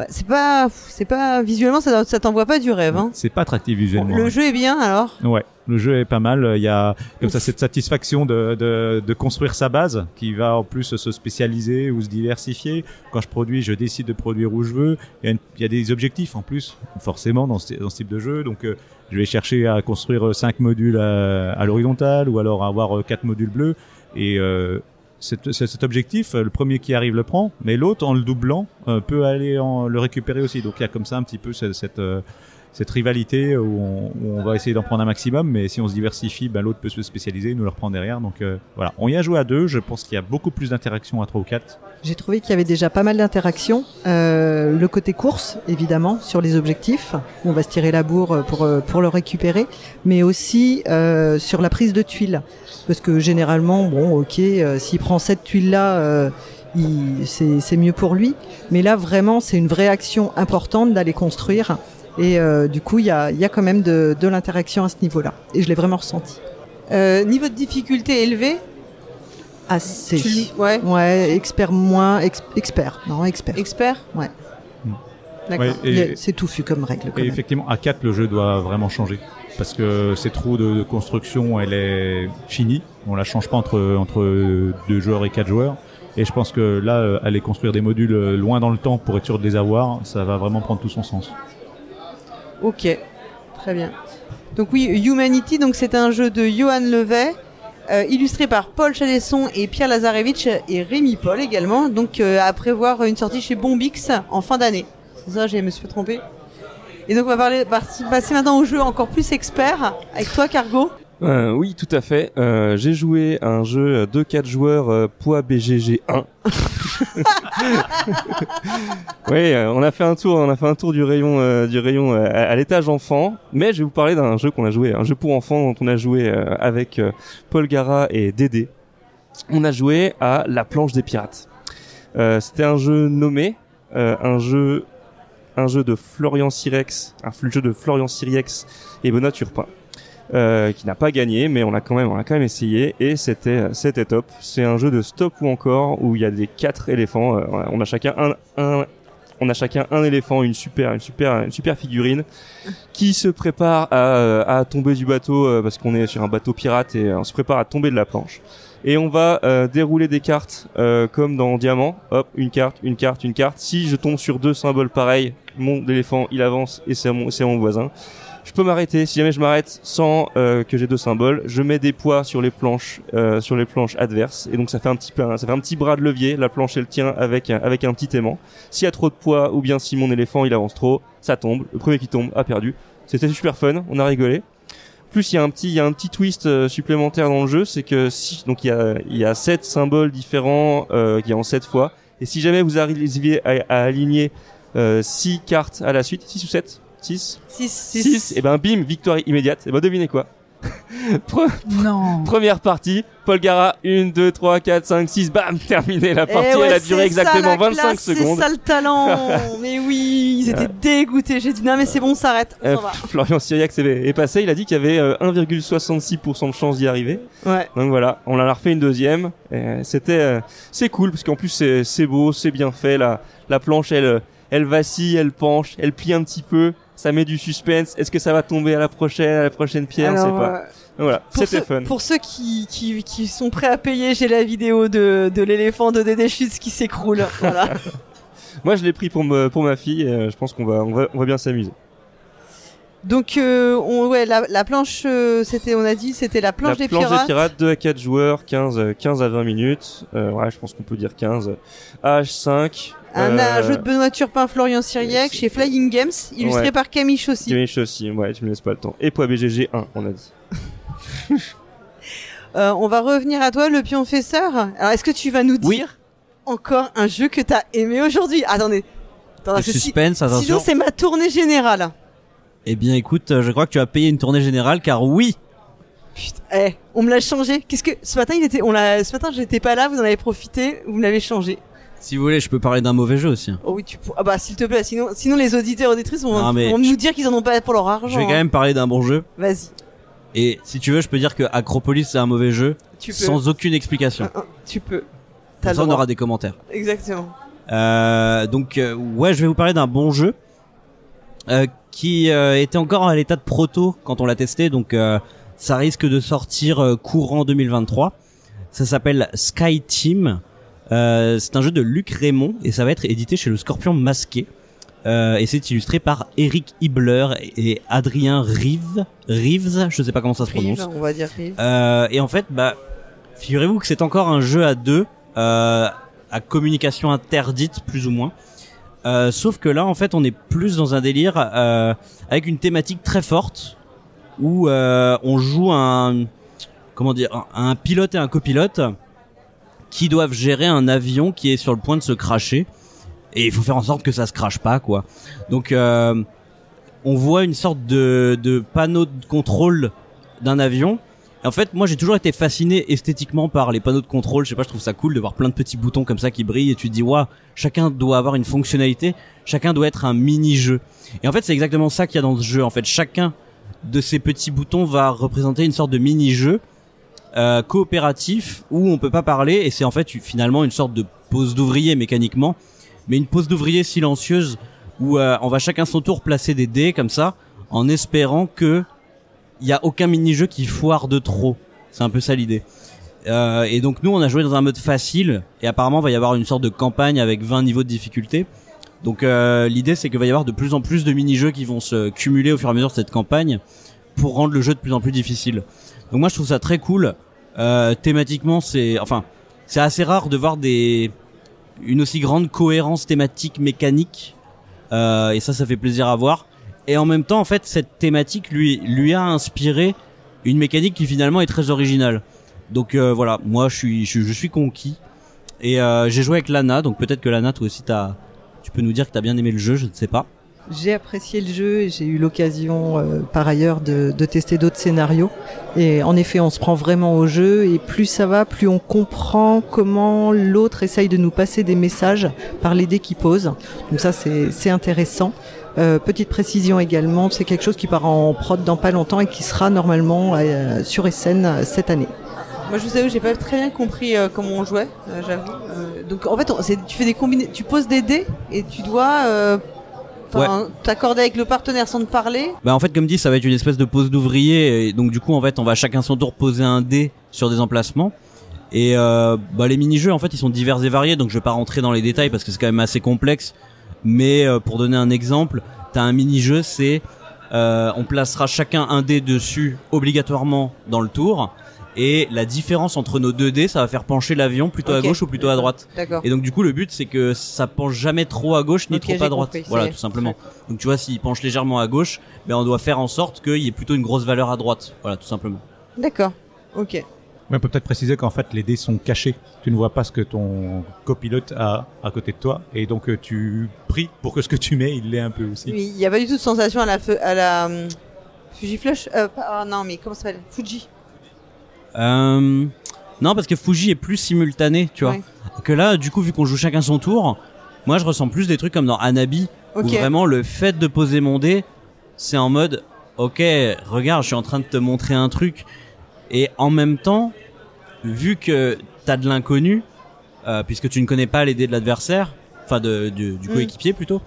Ouais, c'est pas, c'est pas visuellement, ça, ça t'envoie pas du rêve. Hein. c'est pas attractif visuellement. Le ouais. jeu est bien alors? Ouais, le jeu est pas mal. Il y a comme ça cette satisfaction de, de, de construire sa base qui va en plus se spécialiser ou se diversifier. Quand je produis, je décide de produire où je veux. Il y a, une- il y a des objectifs en plus, forcément dans ce, dans ce type de jeu. Donc euh, je vais chercher à construire cinq modules à, à l'horizontale ou alors avoir euh, quatre modules bleus. Et euh, cet, cet- objectif, euh, le premier qui arrive le prend, mais l'autre en le doublant euh, peut aller en, le récupérer aussi. Donc il y a comme ça un petit peu cette, cette, euh, cette rivalité où on, va essayer d'en prendre un maximum, mais si on se diversifie, ben, l'autre peut se spécialiser, nous le reprend derrière. Donc euh, voilà, on y a joué à deux. Je pense qu'il y a beaucoup plus d'interactions à trois ou quatre. J'ai trouvé qu'il y avait déjà pas mal d'interactions. Euh, le côté course, évidemment, sur les objectifs, où on va se tirer la bourre pour, euh, pour le récupérer, mais aussi sur la prise de tuiles. Parce que généralement, bon, ok, s'il prend cette tuile-là, il- c'est c'est mieux pour lui. Mais là, vraiment, c'est une vraie action importante d'aller construire. Et euh, du coup, il y a, il y a quand même de, de l'interaction à ce niveau-là. Et je l'ai vraiment ressenti. Euh, niveau de difficulté élevé. Assez. Tu- ouais. Ouais, expert moins, ex- expert. Non, expert. Expert. Ouais. D'accord. Ouais, C'est touffu comme règle. Quand et même. effectivement, à 4, le jeu doit vraiment changer. Parce que cette roue de, de construction, elle est finie. On la change pas entre, entre deux joueurs et quatre joueurs. Et je pense que là, euh, aller construire des modules loin dans le temps pour être sûr de les avoir, ça va vraiment prendre tout son sens. Ok, très bien. Donc oui, Humanity, donc c'est un jeu de Johan Levet, euh, illustré par Paul Chadesson et Pierre Lazarevitch et Rémi Paul également. Donc euh, à prévoir une sortie chez Bombix en fin d'année. C'est ça, je me suis pas trompé. Et donc on va parler, passer maintenant au jeu encore plus expert avec toi Cargo. Euh, oui, tout à fait. Euh, j'ai joué à un jeu de 4 joueurs poids BGG 1. <laughs> <laughs> oui, euh, on a fait un tour, on a fait un tour du rayon, euh, du rayon euh, à, l'étage enfant. Mais je vais vous parler d'un jeu qu'on a joué, un jeu pour enfants dont on a joué avec Paul Gara et Dédé. On a joué à La planche des pirates. C'était un jeu nommé, un jeu un jeu de Florian Sirex, un jeu de Florian Siriex et Benoît Turpin. Euh, qui n'a pas gagné, mais on a quand même, on a quand même essayé et c'était, c'était top. C'est un jeu de stop ou encore où il y a des quatre éléphants. Euh, on a chacun un, un, on a chacun un éléphant, une super, une super, une super figurine qui se prépare à, euh, à tomber du bateau euh, parce qu'on est sur un bateau pirate et euh, on se prépare à tomber de la planche. Et on va euh, dérouler des cartes euh, comme dans Diamant. Hop, une carte, une carte, une carte. Si je tombe sur deux symboles pareils, mon éléphant il avance et c'est mon, c'est mon voisin. Je peux m'arrêter. Si jamais je m'arrête sans euh, que j'ai deux symboles, je mets des poids sur les planches, euh, sur les planches adverses, et donc ça fait un petit ça fait un petit bras de levier. La planche elle tient avec avec un petit aimant. S'il y a trop de poids ou bien si mon éléphant il avance trop, ça tombe. Le premier qui tombe a perdu. C'était super fun. On a rigolé. Plus il y a un petit, il y a un petit twist euh, supplémentaire dans le jeu, c'est que si donc il y a il y a sept symboles différents euh, qui en sept fois, et si jamais vous arriviez à, aligner euh, six cartes à la suite, six ou sept, six, 6, 6, et ben bim, victoire immédiate. Et ben devinez quoi <laughs> Pre- Non. Première partie, Paul Gara, 1, 2, 3, 4, 5, 6, bam, terminé la partie, Eh ouais, elle a duré ça, exactement la 25 classe, secondes. C'est ça le talent. <laughs> mais oui, ils étaient dégoûtés. J'ai dit non mais c'est bon, s'arrête. On Euh. <laughs> Florian Syriac est, passé, il a dit qu'il y avait euh, 1,66% de chance d'y arriver. Ouais. Donc voilà, on en a refait une deuxième. C'était, euh, c'est cool parce qu'en plus c'est, beau, c'est bien fait. La, la planche, elle, euh, elle vacille, elle penche, elle plie un petit peu. Ça met du suspense. Est-ce que ça va tomber à la prochaine, à la prochaine pierre, on sait Alors, pas. euh, voilà, c'était fun. Pour ceux qui, qui, qui sont prêts à payer, j'ai la vidéo de, de l'éléphant de Dédé Schütz qui s'écroule. <laughs> Voilà. Moi, je l'ai pris pour me, pour ma fille. Euh, je pense qu'on va, on va, on va bien s'amuser. Donc, euh, on, ouais, la, la planche, euh, c'était, on a dit, c'était la planche la des planche pirates. des pirates, 2 à 4 joueurs, 15, euh, 15 à 20 minutes. Euh, ouais, je pense qu'on peut dire 15. H5. Un, euh, un jeu de Benoît Turpin, Florian Syriac c'est- chez Flying Games, illustré Ouais. par Camille Chaussy. Gamish aussi, ouais, tu me laisses pas le temps. Et pour BGG 1, on a dit. <laughs> Euh, on va revenir à toi, le pion fesseur. Alors, est-ce que tu vas nous dire Oui. encore un jeu que t'as aimé aujourd'hui? Attendez. Attends, que si- suspense, attention. sinon, c'est ma tournée générale. Eh bien, écoute, euh, je crois que tu as payé une tournée générale, car oui, Putain, eh, on me l'a changé. Qu'est-ce que ce matin il était, on l'a, ce matin j'étais pas là, vous en avez profité, vous me l'avez changé. Si vous voulez, je peux parler d'un mauvais jeu aussi. Oh oui, tu peux. Ah bah s'il te plaît, sinon, sinon les auditeurs auditrices vont, Non, mais vont je- nous dire qu'ils en ont pas pour leur argent. Je vais quand hein. même parler d'un bon jeu. Vas-y, Et si tu veux, je peux dire que Acropolis c'est un mauvais jeu, tu peux. sans aucune explication. Ah, ah, tu peux. Comme T'as le ça, on droit. aura des commentaires. Exactement. Euh, donc euh, ouais, je vais vous parler d'un bon jeu euh, qui euh, était encore à l'état de proto quand on l'a testé, donc euh, ça risque de sortir euh, courant 2023. Ça s'appelle Sky Team. Euh, c'est un jeu de Luc Raymond et ça va être édité chez le Scorpion Masqué. Euh, et c'est illustré par Eric Hibler et Adrien Rives. Rives, je sais pas comment ça se prononce. Rive, on va dire Rive. Euh, et en fait, bah, figurez-vous que c'est encore un jeu à deux, euh, à communication interdite plus ou moins. Euh, sauf que là, en fait, on est plus dans un délire euh, avec une thématique très forte où euh, on joue un comment dire un pilote et un copilote qui doivent gérer un avion qui est sur le point de se cracher et il faut faire en sorte que ça se crache pas quoi. Donc euh, on voit une sorte de, de panneau de contrôle d'un avion. Et en fait, moi, j'ai toujours été fasciné esthétiquement par les panneaux de contrôle. Je sais pas, je trouve ça cool de voir plein de petits boutons comme ça qui brillent et tu te dis, waouh, chacun doit avoir une fonctionnalité, chacun doit être un mini-jeu. Et en fait, c'est exactement ça qu'il y a dans ce jeu. En fait, chacun de ces petits boutons va représenter une sorte de mini-jeu euh, coopératif où on peut pas parler et c'est en fait finalement une sorte de pose d'ouvrier mécaniquement, mais une pose d'ouvrier silencieuse où euh, on va chacun son tour placer des dés comme ça en espérant que il y a aucun mini-jeu qui foire de trop. C'est un peu ça l'idée. Euh, et donc nous on a joué dans un mode facile et apparemment il va y avoir une sorte de campagne avec 20 niveaux de difficulté. Donc euh, l'idée c'est qu'il va y avoir de plus en plus de mini-jeux qui vont se cumuler au fur et à mesure de cette campagne pour rendre le jeu de plus en plus difficile. Donc moi je trouve ça très cool. Euh, thématiquement c'est enfin c'est assez rare de voir des une aussi grande cohérence thématique mécanique euh, et ça ça fait plaisir à voir. Et en même temps en fait cette thématique lui lui a inspiré une mécanique qui finalement est très originale. Donc euh, voilà moi je suis je, je suis conquis et j'ai joué avec Lana donc peut-être que Lana toi aussi t'as tu peux nous dire que t'as bien aimé le jeu je ne sais pas. J'ai apprécié le jeu et j'ai eu l'occasion euh, par ailleurs de, de tester d'autres scénarios. Et en effet, on se prend vraiment au jeu et plus ça va, plus on comprend comment l'autre essaye de nous passer des messages par les dés qu'il pose. Donc ça, c'est intéressant. Euh, petite précision également, c'est quelque chose qui part en prod dans pas longtemps et qui sera normalement euh, sur SN euh, cette année. Moi, je vous avoue, j'ai pas très bien compris euh, comment on jouait, euh, j'avoue. Euh, donc, en fait, on- tu fais des combina- tu poses des dés et tu dois, t'accorder avec le partenaire sans te parler. Bah en fait comme dit ça va être une espèce de pose d'ouvrier et donc du coup en fait on va chacun son tour poser un dé sur des emplacements. Et euh, bah les mini-jeux en fait ils sont divers et variés donc je vais pas rentrer dans les détails parce que c'est quand même assez complexe. Mais euh, pour donner un exemple t'as un mini-jeu c'est euh, on placera chacun un dé dessus obligatoirement dans le tour et la différence entre nos deux dés ça va faire pencher l'avion plutôt à gauche ou plutôt à droite D'accord. et donc du coup le but c'est que ça penche jamais trop à gauche ni trop à droite. compris, voilà tout simplement. Donc tu vois s'il penche légèrement à gauche, ben on doit faire en sorte qu'il y ait plutôt une grosse valeur à droite. Voilà tout simplement. D'accord. Ok. Ouais, on peut peut-être préciser qu'en fait les dés sont cachés. Tu ne vois pas ce que ton copilote a à côté de toi et donc euh, tu pries pour que ce que tu mets il l'ait un peu aussi. Oui, il y a pas du tout de sensation à la feu, à la hum, Fujiflush. Euh, pas- ah, non, mais comment ça s'appelle? Fuji. Euh... Non parce que Fuji est plus simultané, tu vois. Ouais. Que là du coup vu qu'on joue chacun son tour, moi je ressens plus des trucs comme dans Anabi où vraiment le fait de poser mon dé, c'est en mode ok regarde je suis en train de te montrer un truc et en même temps vu que t'as de l'inconnu euh, puisque tu ne connais pas les dés de l'adversaire enfin de, du, du Mm. coéquipier plutôt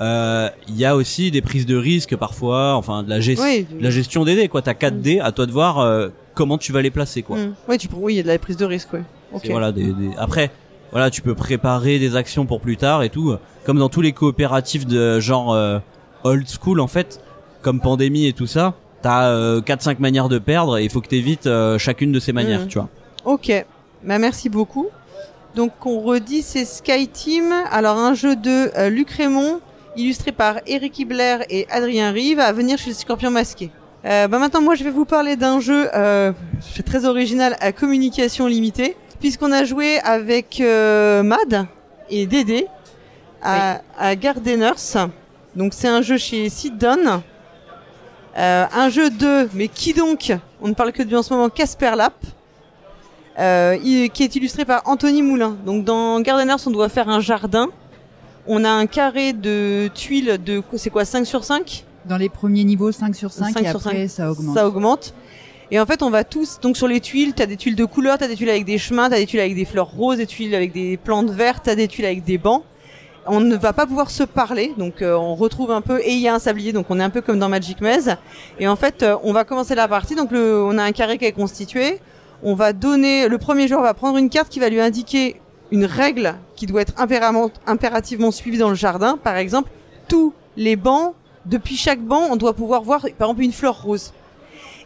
euh, il y a aussi des prises de risque parfois enfin de la, gest- Oui. de la gestion des dés quoi t'as 4 Mm. dés à toi de voir euh, comment tu vas les placer quoi. Ouais, tu oui, il y a de la prise de risque, ouais. Ok. c'est, voilà, des, des- Après, voilà, tu peux préparer des actions pour plus tard et tout. Comme dans tous les coopératifs de genre euh, old school, en fait, comme Pandémie et tout ça, t'as euh, 4-5 manières de perdre et il faut que t'évites euh, chacune de ces manières, Mhm. tu vois. Ok. Bah, merci beaucoup. Donc, on redit, c'est Sky Team. Alors, un jeu de euh, Luc Raymond, illustré par Eric Hibler et Adrien Rive, à venir chez le Scorpion Masqué. Euh, bah maintenant, moi, je vais vous parler d'un jeu euh, très original à communication limitée, puisqu'on a joué avec euh, Mad et Dédé à, à Gardeners. Donc, c'est un jeu chez Sit Down. Euh, un jeu de, mais qui donc? On ne parle que de lui en ce moment, Casper Lap euh, qui est illustré par Anthony Moulin. Donc dans Gardeners, on doit faire un jardin. On a un carré de tuiles de c'est quoi 5 sur 5 Dans les premiers niveaux, 5 sur 5, 5 et sur après, 5. ça augmente. Ça augmente. Et en fait, on va tous donc sur les tuiles, t'as des tuiles de couleurs, t'as des tuiles avec des chemins, t'as des tuiles avec des fleurs roses, des tuiles avec des plantes vertes, t'as des tuiles avec des bancs. On ne va pas pouvoir se parler, donc euh, on retrouve un peu et il y a un sablier, donc on est un peu comme dans Magic Maze. Et en fait, euh, on va commencer la partie. Donc le, on a un carré qui est constitué. On va donner le premier joueur va prendre une carte qui va lui indiquer une règle qui doit être impérativement suivie dans le jardin. Par exemple, tous les bancs, depuis chaque banc, on doit pouvoir voir par exemple une fleur rose.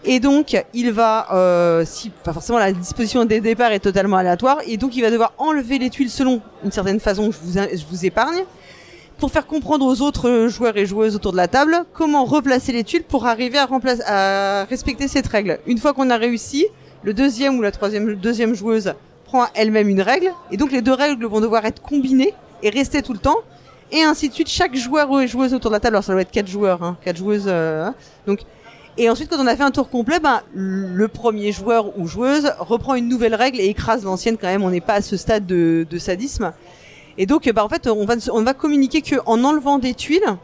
Et donc, il va, euh, si pas forcément la disposition des départs est totalement aléatoire, et donc il va devoir enlever les tuiles selon une certaine façon je vous, je vous épargne, pour faire comprendre aux autres joueurs et joueuses autour de la table comment replacer les tuiles pour arriver à, à respecter cette règle. Une fois qu'on a réussi, le deuxième ou la troisième deuxième joueuse prend elle-même une règle, et donc les deux règles vont devoir être combinées et rester tout le temps, et ainsi de suite. Chaque joueur ou joueuse autour de la table, alors ça doit être quatre joueurs, hein, quatre joueuses, euh, hein. donc et ensuite, quand on a fait un tour complet, ben, le premier joueur ou joueuse reprend une nouvelle règle et écrase l'ancienne quand même. On n'est pas à ce stade de, sadisme. Et donc, bah, en fait, on va, on va communiquer que en enlevant des tuiles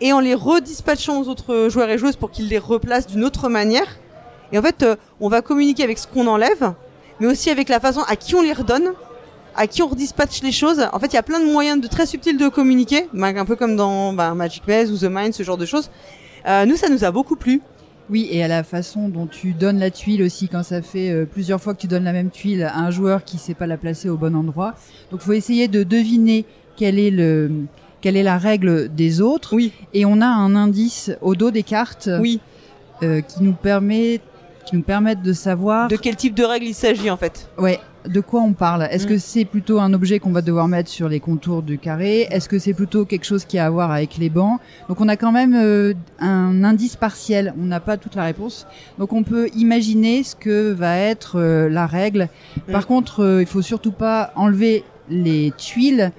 et en les redispatchant aux autres joueurs et joueuses pour qu'ils les replacent d'une autre manière. Et en fait, euh, on va communiquer avec ce qu'on enlève, mais aussi avec la façon à qui on les redonne, à qui on redispatche les choses. En fait, il y a plein de moyens de très subtils de communiquer, un peu comme dans ben, Magic Maze ou The Mind, ce genre de choses. Euh, nous, ça nous a beaucoup plu. Oui, et à la façon dont tu donnes la tuile aussi, quand ça fait euh, plusieurs fois que tu donnes la même tuile à un joueur qui sait pas la placer au bon endroit. Donc, faut essayer de deviner quel est le quelle est la règle des autres. Oui. Et on a un indice au dos des cartes Oui. euh, qui nous permet qui nous permettent de savoir De quel type de règle il s'agit en fait ouais de quoi on parle? Est-ce Mm. que c'est plutôt un objet qu'on va devoir mettre sur les contours du carré? Est-ce que c'est plutôt quelque chose qui a à voir avec les bancs? Donc on a quand même euh, un indice partiel. On n'a pas toute la réponse. Donc on peut imaginer ce que va être euh, la règle. Par Mm. contre, euh, il faut surtout pas enlever les tuiles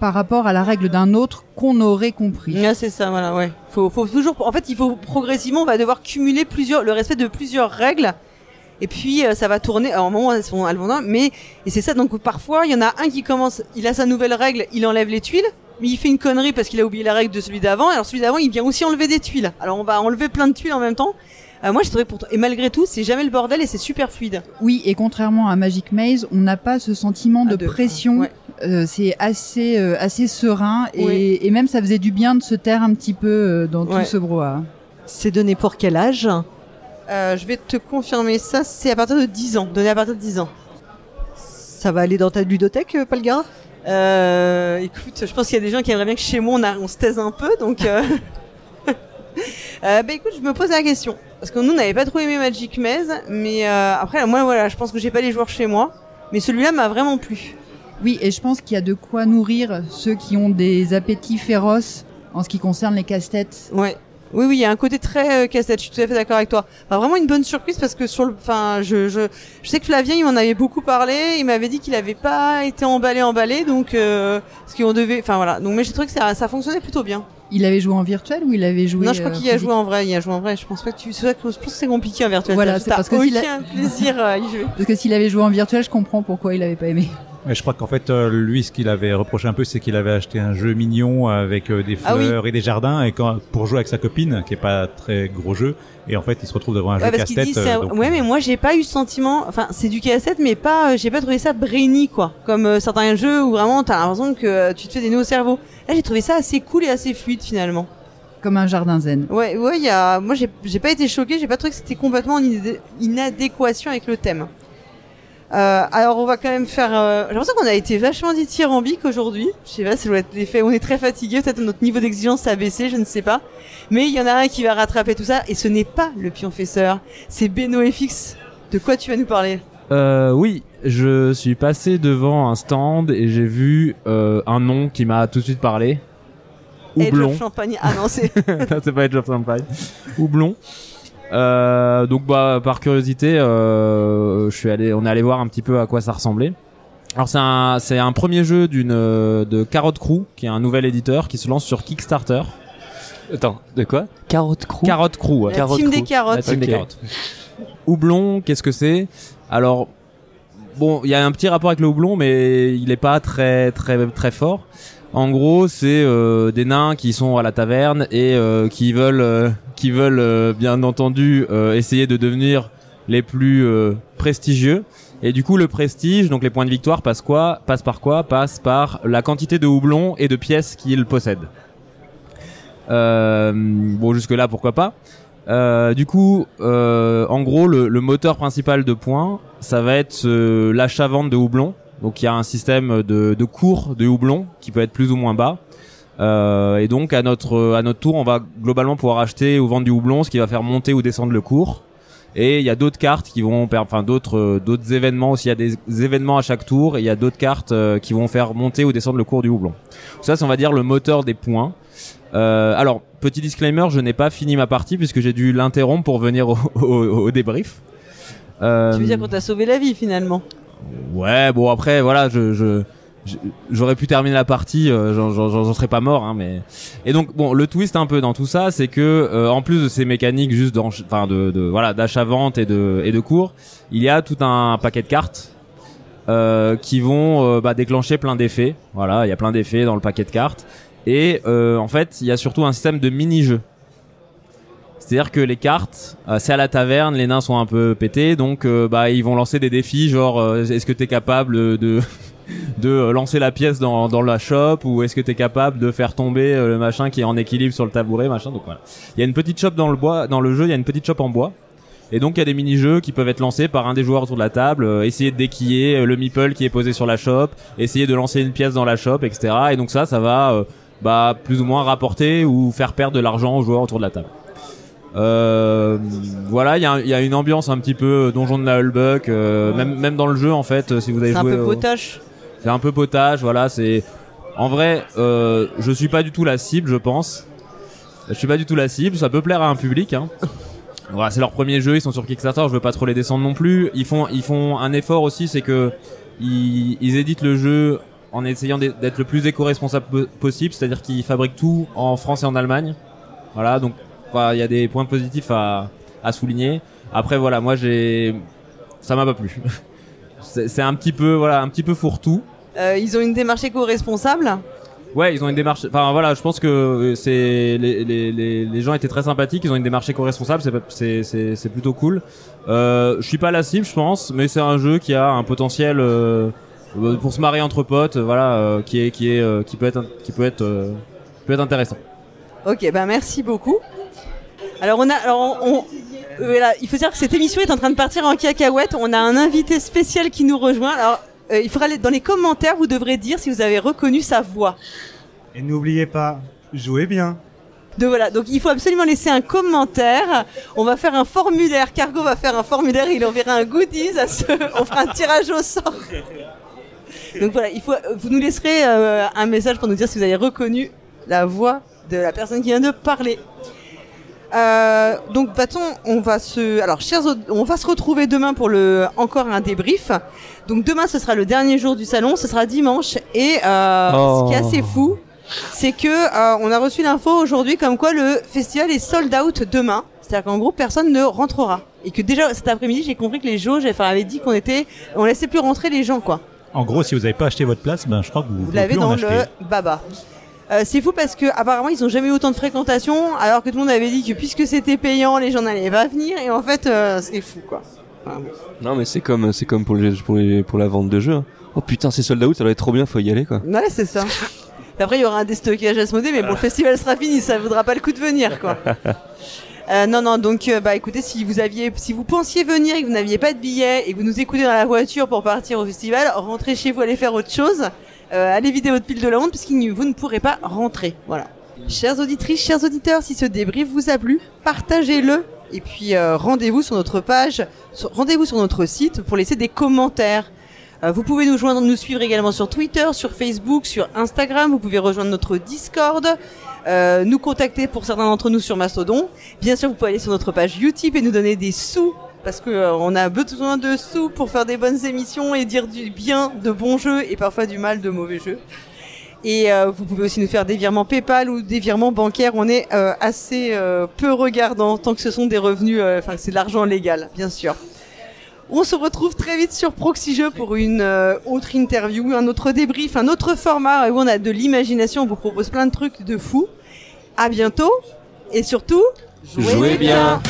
par rapport à la règle d'un autre qu'on aurait compris. Ah, c'est ça, voilà, ouais. Faut, faut toujours, en fait, il faut progressivement, on va devoir cumuler plusieurs, le respect de plusieurs règles. Et puis euh, ça va tourner. Alors, au moment où elles sont elles vont dans- mais et c'est ça. Donc parfois, il y en a un qui commence, il a sa nouvelle règle, il enlève les tuiles, mais il fait une connerie parce qu'il a oublié la règle de celui d'avant. Alors celui d'avant, il vient aussi enlever des tuiles. Alors on va enlever plein de tuiles en même temps. Euh, moi, j'ai trouvé pourtant. Et malgré tout, c'est jamais le bordel et c'est super fluide. Oui, et contrairement à Magic Maze, on n'a pas ce sentiment de, de- pression. ouais. Euh, c'est assez euh, assez serein et, Oui. et même ça faisait du bien de se taire un petit peu euh, dans Ouais. tout ce brouhaha. C'est donné pour quel âge? Euh, je vais te confirmer ça. C'est à partir de 10 ans. Donné à partir de 10 ans. Ça va aller dans ta ludothèque, euh, Palgara Euh, écoute, je pense qu'il y a des gens qui aimeraient bien que chez moi on, a- on se taise un peu, donc. Euh... <laughs> euh, bah écoute, je me pose la question parce que nous on n'avait pas trop aimé Magic Maze, mais euh, après moi voilà, je pense que j'ai pas les joueurs chez moi, mais celui-là m'a vraiment plu. Oui, et je pense qu'il y a de quoi nourrir ceux qui ont des appétits féroces en ce qui concerne les casse-têtes. Ouais. Oui, oui, il y a un côté très euh, casse-tête. Je suis tout à fait d'accord avec toi. Enfin, vraiment une bonne surprise parce que sur le, enfin, je, je, je sais que Flavien, il m'en avait beaucoup parlé. Il m'avait dit qu'il avait pas été emballé, emballé, donc euh, ce qu'on devait, enfin voilà. Donc, mais j'ai trouvé que ça, ça fonctionnait plutôt bien. Il avait joué en virtuel ou il avait joué non, je crois euh, qu'il a joué en vrai. Il a joué en vrai. Je pense pas que tu, c'est vrai que je pense que c'est compliqué en virtuel. Voilà, c'est parce que s'il a- aucun plaisir à y jouer. Parce que s'il avait joué en virtuel, je comprends pourquoi il avait pas aimé. Mais je crois qu'en fait, euh, lui, ce qu'il avait reproché un peu, c'est qu'il avait acheté un jeu mignon avec euh, des Ah oui. fleurs et des jardins, et quand, pour jouer avec sa copine, qui est pas très gros jeu, et en fait, il se retrouve devant un Ouais, jeu casse-tête. euh, donc, ouais, mais moi j'ai pas eu ce sentiment. Enfin, c'est du casse-tête, mais pas, j'ai pas trouvé ça brainy quoi. Comme euh, certains jeux où vraiment t'as l'impression que euh, tu te fais des nœuds au cerveau. Là, j'ai trouvé ça assez cool et assez fluide finalement. Comme un jardin zen. Ouais, ouais, il y a, moi j'ai, pas été choqué, j'ai pas trouvé que c'était complètement en inadé- inadéquation avec le thème. Euh, alors on va quand même faire. Euh, j'ai l'impression qu'on a été vachement dithyrambique aujourd'hui. Je sais pas, ça doit être l'effet. On est très fatigué, peut-être notre niveau d'exigence a baissé, je ne sais pas. Mais il y en a un qui va rattraper tout ça, et ce n'est pas le pionfesseur, c'est Beno FX. De quoi tu vas nous parler? Euh, oui, je suis passé devant un stand et j'ai vu euh, un nom qui m'a tout de suite parlé. Edge Houblon. of Champagne. Ah non, c'est. <laughs> C'est pas Edge of Empire. Houblon. Euh, donc bah par curiosité, euh, je suis allé, on est allé voir un petit peu à quoi ça ressemblait. Alors c'est un, c'est un premier jeu d'une euh, de Carrot Crew, qui est un nouvel éditeur qui se lance sur Kickstarter. Attends, de quoi? Carotte crew Carrot Crew. ouais. La Carotte team Crew. des carottes. La team des carottes. Houblon, qu'est-ce que c'est? Alors, bon, il y a un petit rapport avec le houblon, mais il est pas très très très fort. En gros, c'est euh, des nains qui sont à la taverne et euh, qui veulent euh, qui veulent bien entendu essayer de devenir les plus prestigieux. Et du coup, le prestige, donc les points de victoire, passe quoi Passe par quoi? Passe par la quantité de houblon et de pièces qu'ils possèdent. Euh, bon, jusque là, pourquoi pas? Euh, du coup, euh, en gros, le, le moteur principal de points, ça va être l'achat-vente de houblon. Donc, il y a un système de, de cours de houblon qui peut être plus ou moins bas. Euh, et donc, à notre à notre tour, on va globalement pouvoir acheter ou vendre du houblon, ce qui va faire monter ou descendre le cours. Et il y a d'autres cartes qui vont, enfin d'autres euh, d'autres événements aussi. Il y a des événements à chaque tour et il y a d'autres cartes euh, qui vont faire monter ou descendre le cours du houblon. Ça, c'est on va dire le moteur des points. Euh, alors, petit disclaimer, je n'ai pas fini ma partie puisque j'ai dû l'interrompre pour venir au, <laughs> au, au débrief. Euh, Tu veux dire qu'on t'a sauvé la vie finalement? Ouais, bon après, voilà, je, je, j'aurais pu terminer la partie, euh, j'en, serais pas mort, hein, mais. Et donc bon, le twist un peu dans tout ça, c'est que euh, en plus de ces mécaniques juste enfin de, de voilà d'achat-vente et de et de cours, il y a tout un paquet de cartes. euh, qui vont euh, bah, déclencher plein d'effets. Voilà, il y a plein d'effets dans le paquet de cartes. Et euh, en fait, il y a surtout un système de mini-jeux. C'est-à-dire que les cartes, euh, c'est à la taverne, les nains sont un peu pétés, donc euh, bah ils vont lancer des défis, genre euh, est-ce que t'es capable de <laughs> de lancer la pièce dans dans la shop ou est-ce que t'es capable de faire tomber le machin qui est en équilibre sur le tabouret, machin. Donc voilà. Il y a une petite shop dans le bois, dans le jeu, il y a une petite shop en bois. Et donc il y a des mini-jeux qui peuvent être lancés par un des joueurs autour de la table, essayer de déquiller le meeple qui est posé sur la shop, essayer de lancer une pièce dans la shop, etc. Et donc ça, ça va bah plus ou moins rapporter ou faire perdre de l'argent aux joueurs autour de la table. Euh, voilà, il y a, y a une ambiance un petit peu donjon de la Hullbuck, euh, même même dans le jeu en fait, euh, si vous avez C'est un joué. peu potache. c'est un peu potage, voilà. C'est en vrai, euh, je suis pas du tout la cible, je pense. Je suis pas du tout la cible. Ça peut plaire à un public. Hein. <laughs> Voilà, c'est leur premier jeu. Ils sont sur Kickstarter. Je veux pas trop les descendre non plus. Ils font, ils font un effort aussi, c'est que ils, ils éditent le jeu en essayant d'être le plus éco-responsable po- possible, c'est-à-dire qu'ils fabriquent tout en France et en Allemagne. Voilà, donc voilà, il y a des points positifs à, à souligner. Après voilà, moi j'ai ça m'a pas plu. <laughs> c'est un petit peu voilà, un petit peu fourre-tout. Euh, ils ont une démarche éco-responsable. Ouais, ils ont une démarche. Enfin voilà, je pense que euh, c'est les, les, les, les gens étaient très sympathiques. Ils ont une démarche éco-responsable. C'est plutôt cool. Euh, je suis pas la cible, je pense, mais c'est un jeu qui a un potentiel euh, pour se marier entre potes. Voilà, euh, qui est qui est qui peut être qui peut être peut être intéressant. Ok, ben merci beaucoup. Alors on a, alors on, on- euh, voilà, il faut dire que cette émission est en train de partir en cacahuète. On a un invité spécial qui nous rejoint. Alors euh, il faudra aller dans les commentaires, vous devrez dire si vous avez reconnu sa voix. Et n'oubliez pas, jouez bien. Donc voilà, donc il faut absolument laisser un commentaire. On va faire un formulaire. Cargo va faire un formulaire. Il enverra un goodies à ceux. On fera un tirage au sort. Donc voilà, il faut. Vous nous laisserez euh, un message pour nous dire si vous avez reconnu la voix de la personne qui vient de parler. Euh, donc, façon, on va se, alors, chers, on va se retrouver demain pour le encore un débrief. Donc demain, ce sera le dernier jour du salon, ce sera dimanche. Et euh, ce qui est assez fou, c'est que euh, on a reçu l'info aujourd'hui comme quoi le festival est sold out demain. C'est-à-dire qu'en gros, personne ne rentrera. Et que déjà cet après-midi, j'ai compris que les jauges, enfin, avaient dit qu'on était, on laissait plus rentrer les gens, quoi. En gros, si vous n'avez pas acheté votre place, ben, je crois que vous, Vous pouvez l'avez en dans le baba. Euh, c'est fou parce que apparemment ils ont jamais eu autant de fréquentation, alors que tout le monde avait dit que puisque c'était payant, les gens n'allaient pas venir. Et en fait, euh, c'est fou quoi. Enfin, bon. Non, mais c'est comme, c'est comme pour, les, pour, les, pour la vente de jeux. hein. Oh putain, c'est sold out, ça doit être trop bien, faut y aller quoi. Ouais, c'est ça. Après, il y aura un déstockage à se modé, mais bon, le festival sera fini, ça vaudra pas le coup de venir, quoi. <laughs> Euh, non, non, donc, euh, bah, écoutez, si vous aviez, si vous pensiez venir et que vous n'aviez pas de billet et que vous nous écoutez dans la voiture pour partir au festival, rentrez chez vous, allez faire autre chose. Euh, allez vider votre pile de la honte puisque vous ne pourrez pas rentrer. Voilà. Chères auditrices, chers auditeurs, si ce débrief vous a plu, partagez-le. Et puis, euh, rendez-vous sur notre page, rendez-vous sur notre site pour laisser des commentaires. Euh, vous pouvez nous joindre, nous suivre également sur Twitter, sur Facebook, sur Instagram. Vous pouvez rejoindre notre Discord, euh, nous contacter pour certains d'entre nous sur Mastodon. Bien sûr, vous pouvez aller sur notre page YouTube et nous donner des sous parce que euh, on a besoin de sous pour faire des bonnes émissions et dire du bien de bons jeux et parfois du mal de mauvais jeux. Et euh, vous pouvez aussi nous faire des virements PayPal ou des virements bancaires. On est euh, assez euh, peu regardant tant que ce sont des revenus, enfin c'est de l'argent légal, bien sûr. On se retrouve très vite sur Proxy Jeux pour une autre interview, un autre débrief, un autre format où on a de l'imagination. On vous propose plein de trucs de fou. À bientôt et surtout, Jouez bien.